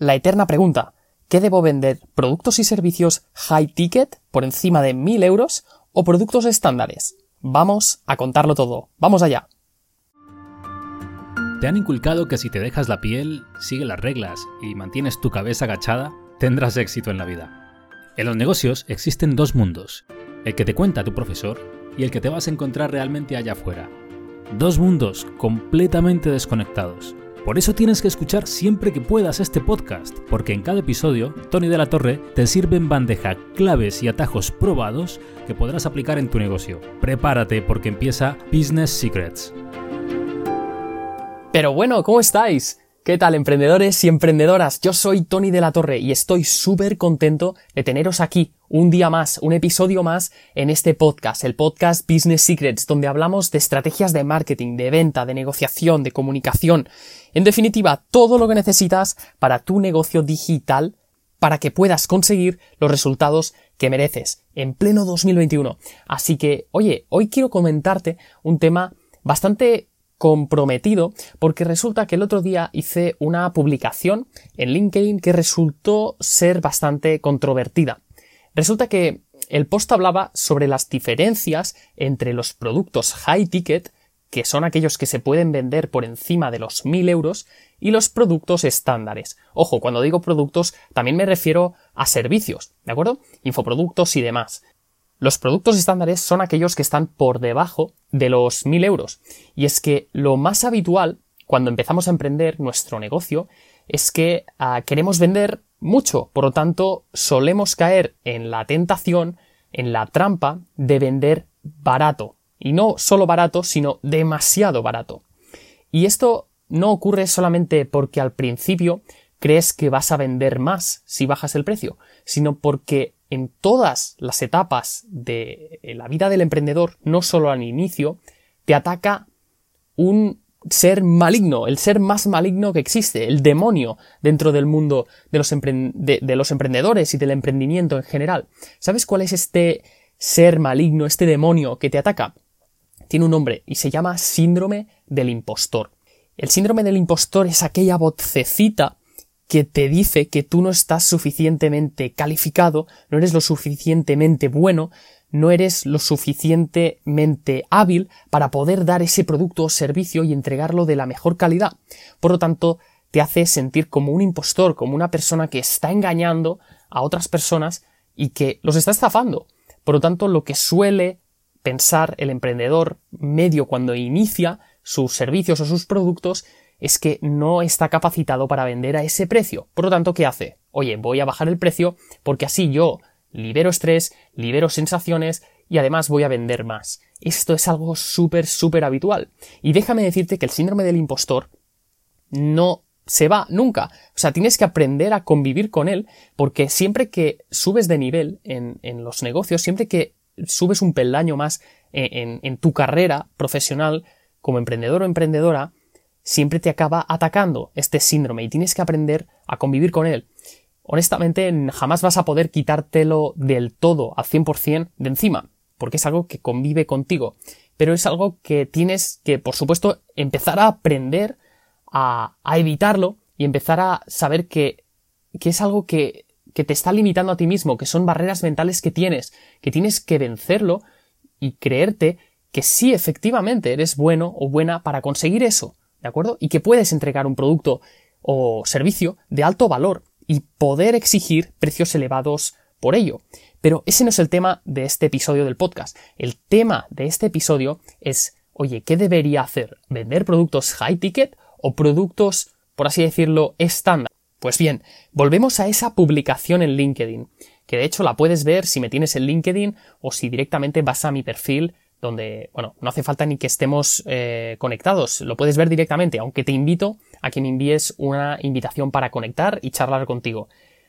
la eterna pregunta, ¿qué debo vender? ¿Productos y servicios high ticket por encima de 1000 euros o productos estándares? Vamos a contarlo todo. Vamos allá. ¿Te han inculcado que si te dejas la piel, sigue las reglas y mantienes tu cabeza agachada, tendrás éxito en la vida? En los negocios existen dos mundos, el que te cuenta tu profesor y el que te vas a encontrar realmente allá afuera. Dos mundos completamente desconectados. Por eso tienes que escuchar siempre que puedas este podcast, porque en cada episodio, Tony de la Torre te sirve en bandeja claves y atajos probados que podrás aplicar en tu negocio. Prepárate porque empieza Business Secrets. Pero bueno, ¿cómo estáis? ¿Qué tal emprendedores y emprendedoras? Yo soy Tony de la Torre y estoy súper contento de teneros aquí un día más, un episodio más en este podcast, el podcast Business Secrets, donde hablamos de estrategias de marketing, de venta, de negociación, de comunicación, en definitiva, todo lo que necesitas para tu negocio digital para que puedas conseguir los resultados que mereces en pleno 2021. Así que, oye, hoy quiero comentarte un tema bastante comprometido porque resulta que el otro día hice una publicación en LinkedIn que resultó ser bastante controvertida. Resulta que el post hablaba sobre las diferencias entre los productos high ticket, que son aquellos que se pueden vender por encima de los 1000 euros, y los productos estándares. Ojo, cuando digo productos también me refiero a servicios, ¿de acuerdo? Infoproductos y demás. Los productos estándares son aquellos que están por debajo de los 1000 euros. Y es que lo más habitual cuando empezamos a emprender nuestro negocio es que ah, queremos vender mucho. Por lo tanto, solemos caer en la tentación, en la trampa de vender barato. Y no solo barato, sino demasiado barato. Y esto no ocurre solamente porque al principio crees que vas a vender más si bajas el precio, sino porque en todas las etapas de la vida del emprendedor, no solo al inicio, te ataca un ser maligno, el ser más maligno que existe, el demonio dentro del mundo de los, de los emprendedores y del emprendimiento en general. ¿Sabes cuál es este ser maligno, este demonio que te ataca? Tiene un nombre y se llama síndrome del impostor. El síndrome del impostor es aquella vocecita que te dice que tú no estás suficientemente calificado, no eres lo suficientemente bueno, no eres lo suficientemente hábil para poder dar ese producto o servicio y entregarlo de la mejor calidad. Por lo tanto, te hace sentir como un impostor, como una persona que está engañando a otras personas y que los está estafando. Por lo tanto, lo que suele pensar el emprendedor medio cuando inicia sus servicios o sus productos es que no está capacitado para vender a ese precio. Por lo tanto, ¿qué hace? Oye, voy a bajar el precio porque así yo libero estrés, libero sensaciones y además voy a vender más. Esto es algo súper, súper habitual. Y déjame decirte que el síndrome del impostor no se va nunca. O sea, tienes que aprender a convivir con él porque siempre que subes de nivel en, los negocios, siempre que subes un peldaño más en tu carrera profesional como emprendedor o emprendedora, siempre te acaba atacando este síndrome y tienes que aprender a convivir con él. Honestamente, jamás vas a poder quitártelo del todo, al 100% de encima, porque es algo que convive contigo. Pero es algo que tienes que, por supuesto, empezar a aprender a, evitarlo y empezar a saber que, es algo que, que te está limitando a ti mismo, que son barreras mentales que tienes, que tienes que vencerlo y creerte que sí efectivamente eres bueno o buena para conseguir eso. ¿De acuerdo? Y que puedes entregar un producto o servicio de alto valor y poder exigir precios elevados por ello. Pero ese no es el tema de este episodio del podcast. El tema de este episodio es, oye, ¿qué debería hacer? ¿Vender productos high ticket o productos, por así decirlo, estándar? Pues bien, volvemos a esa publicación en LinkedIn, que de hecho la puedes ver si me tienes en LinkedIn o si directamente vas a mi perfil donde, bueno, no hace falta ni que estemos eh, conectados, lo puedes ver directamente, aunque te invito a que me envíes una invitación para conectar y charlar contigo.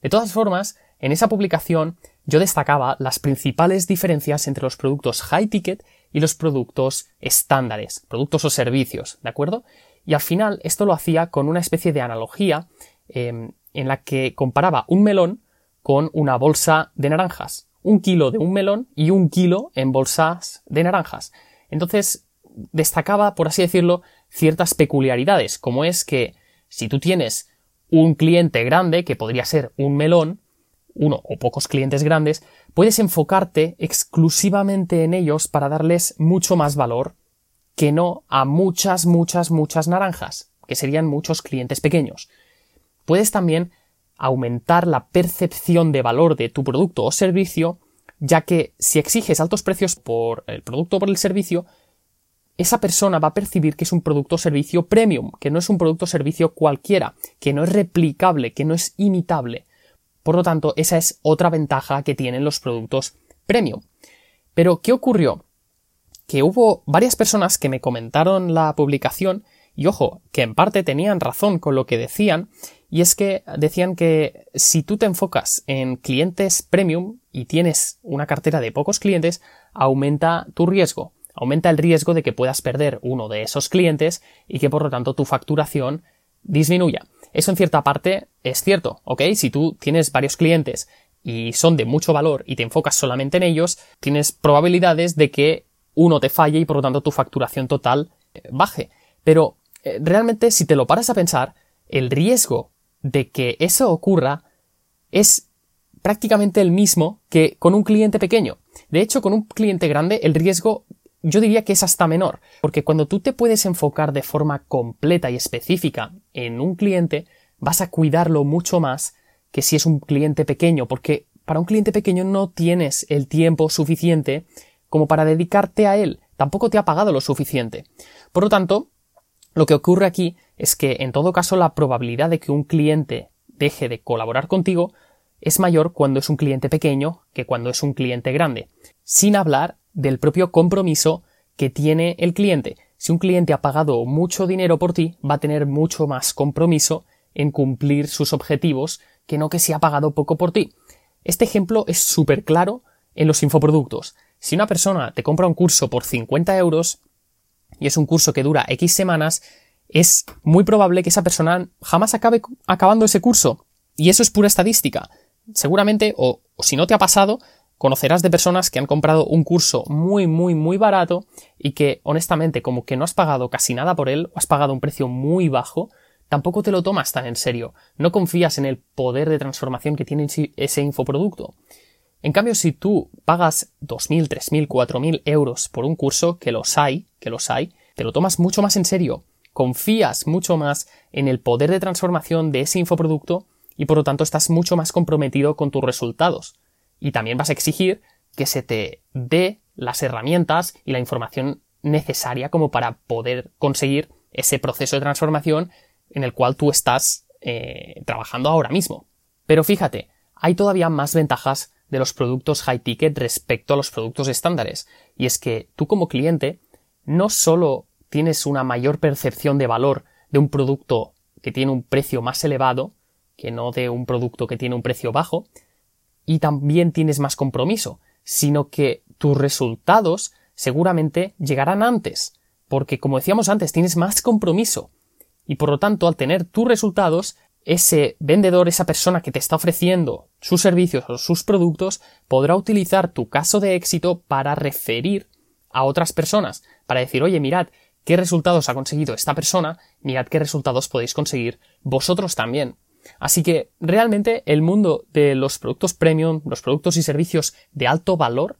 De todas formas, en esa publicación yo destacaba las principales diferencias entre los productos high ticket y los productos estándares, productos o servicios, ¿de acuerdo? Y al final esto lo hacía con una especie de analogía em, en la que comparaba un melón con una bolsa de naranjas un kilo de un melón y un kilo en bolsas de naranjas. Entonces, destacaba, por así decirlo, ciertas peculiaridades, como es que si tú tienes un cliente grande, que podría ser un melón, uno o pocos clientes grandes, puedes enfocarte exclusivamente en ellos para darles mucho más valor que no a muchas, muchas, muchas naranjas, que serían muchos clientes pequeños. Puedes también aumentar la percepción de valor de tu producto o servicio, ya que si exiges altos precios por el producto o por el servicio, esa persona va a percibir que es un producto o servicio premium, que no es un producto o servicio cualquiera, que no es replicable, que no es imitable. Por lo tanto, esa es otra ventaja que tienen los productos premium. Pero, ¿qué ocurrió? Que hubo varias personas que me comentaron la publicación y ojo, que en parte tenían razón con lo que decían, y es que decían que si tú te enfocas en clientes premium y tienes una cartera de pocos clientes, aumenta tu riesgo, aumenta el riesgo de que puedas perder uno de esos clientes y que por lo tanto tu facturación disminuya. Eso en cierta parte es cierto, ¿ok? Si tú tienes varios clientes y son de mucho valor y te enfocas solamente en ellos, tienes probabilidades de que uno te falle y por lo tanto tu facturación total eh, baje. Pero realmente si te lo paras a pensar, el riesgo de que eso ocurra es prácticamente el mismo que con un cliente pequeño. De hecho, con un cliente grande el riesgo yo diría que es hasta menor, porque cuando tú te puedes enfocar de forma completa y específica en un cliente, vas a cuidarlo mucho más que si es un cliente pequeño, porque para un cliente pequeño no tienes el tiempo suficiente como para dedicarte a él, tampoco te ha pagado lo suficiente. Por lo tanto, lo que ocurre aquí es que en todo caso la probabilidad de que un cliente deje de colaborar contigo es mayor cuando es un cliente pequeño que cuando es un cliente grande, sin hablar del propio compromiso que tiene el cliente. Si un cliente ha pagado mucho dinero por ti, va a tener mucho más compromiso en cumplir sus objetivos que no que si ha pagado poco por ti. Este ejemplo es súper claro en los infoproductos. Si una persona te compra un curso por 50 euros y es un curso que dura X semanas, es muy probable que esa persona jamás acabe acabando ese curso. Y eso es pura estadística. Seguramente, o, si no te ha pasado, conocerás de personas que han comprado un curso muy, muy, muy barato y que, honestamente, como que no has pagado casi nada por él o has pagado un precio muy bajo, tampoco te lo tomas tan en serio. No confías en el poder de transformación que tiene ese infoproducto. En cambio, si tú pagas 2.000, 3.000, 4.000 euros por un curso, que los hay, que los hay, te lo tomas mucho más en serio. Confías mucho más en el poder de transformación de ese infoproducto y por lo tanto estás mucho más comprometido con tus resultados y también vas a exigir que se te dé las herramientas y la información necesaria como para poder conseguir ese proceso de transformación en el cual tú estás eh, trabajando ahora mismo. Pero fíjate, hay todavía más ventajas de los productos high ticket respecto a los productos estándares. Y es que tú como cliente no solo tienes una mayor percepción de valor de un producto que tiene un precio más elevado que no de un producto que tiene un precio bajo, y también tienes más compromiso, sino que tus resultados seguramente llegarán antes, porque como decíamos antes, tienes más compromiso. Y por lo tanto, al tener tus resultados, ese vendedor, esa persona que te está ofreciendo sus servicios o sus productos, podrá utilizar tu caso de éxito para referir a otras personas, para decir, oye, mirad qué resultados ha conseguido esta persona, mirad qué resultados podéis conseguir vosotros también. Así que realmente el mundo de los productos premium, los productos y servicios de alto valor,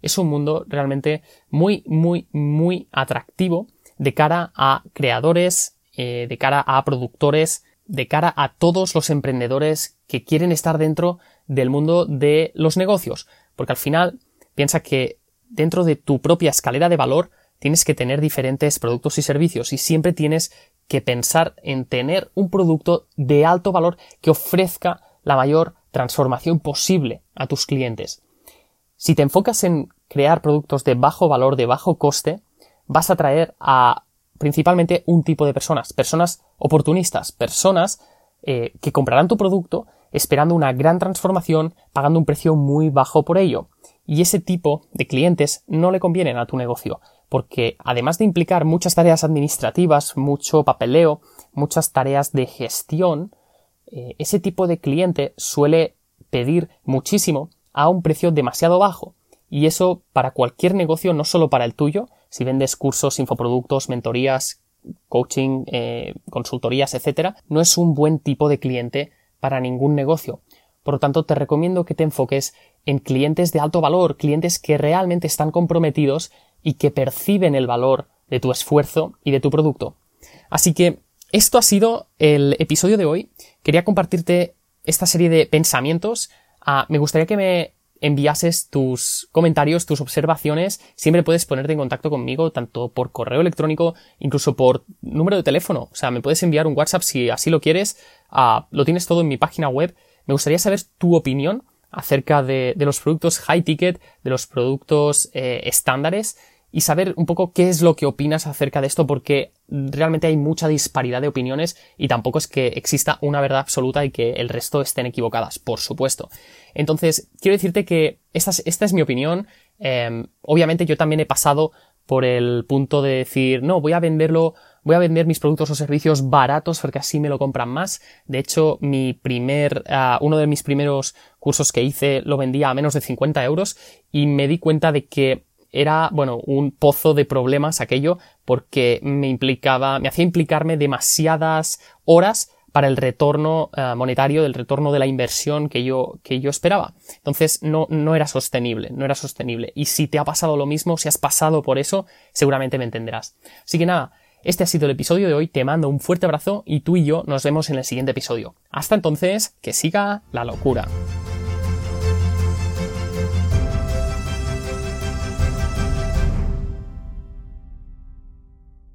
es un mundo realmente muy, muy, muy atractivo de cara a creadores, eh, de cara a productores, de cara a todos los emprendedores que quieren estar dentro del mundo de los negocios. Porque al final piensa que dentro de tu propia escalera de valor tienes que tener diferentes productos y servicios y siempre tienes que pensar en tener un producto de alto valor que ofrezca la mayor transformación posible a tus clientes. Si te enfocas en crear productos de bajo valor, de bajo coste, vas a atraer a principalmente un tipo de personas, personas oportunistas, personas eh, que comprarán tu producto esperando una gran transformación, pagando un precio muy bajo por ello. Y ese tipo de clientes no le convienen a tu negocio porque además de implicar muchas tareas administrativas, mucho papeleo, muchas tareas de gestión, eh, ese tipo de cliente suele pedir muchísimo a un precio demasiado bajo. Y eso para cualquier negocio, no solo para el tuyo, si vendes cursos, infoproductos, mentorías, coaching, eh, consultorías, etcétera, no es un buen tipo de cliente para ningún negocio. Por lo tanto, te recomiendo que te enfoques en clientes de alto valor, clientes que realmente están comprometidos y que perciben el valor de tu esfuerzo y de tu producto. Así que esto ha sido el episodio de hoy. Quería compartirte esta serie de pensamientos. Ah, me gustaría que me enviases tus comentarios, tus observaciones. Siempre puedes ponerte en contacto conmigo, tanto por correo electrónico, incluso por número de teléfono. O sea, me puedes enviar un WhatsApp si así lo quieres. Ah, lo tienes todo en mi página web. Me gustaría saber tu opinión acerca de, los productos high ticket, de los productos eh, estándares y saber un poco qué es lo que opinas acerca de esto porque realmente hay mucha disparidad de opiniones y tampoco es que exista una verdad absoluta y que el resto estén equivocadas, por supuesto. Entonces, quiero decirte que esta es, esta es mi opinión. Em, obviamente yo también he pasado por el punto de decir, no, voy a venderlo, voy a vender mis productos o servicios baratos porque así me lo compran más. De hecho, mi primer, ah, uno de mis primeros cursos que hice lo vendía a menos de 50 euros y me di cuenta de que era, bueno, un pozo de problemas aquello porque me implicaba, me hacía implicarme demasiadas horas para el retorno eh, monetario, del retorno de la inversión que yo, que yo esperaba. Entonces no, no era sostenible, no era sostenible. Y si te ha pasado lo mismo, si has pasado por eso, seguramente me entenderás. Así que nada, este ha sido el episodio de hoy, te mando un fuerte abrazo y tú y yo nos vemos en el siguiente episodio. Hasta entonces, que siga la locura.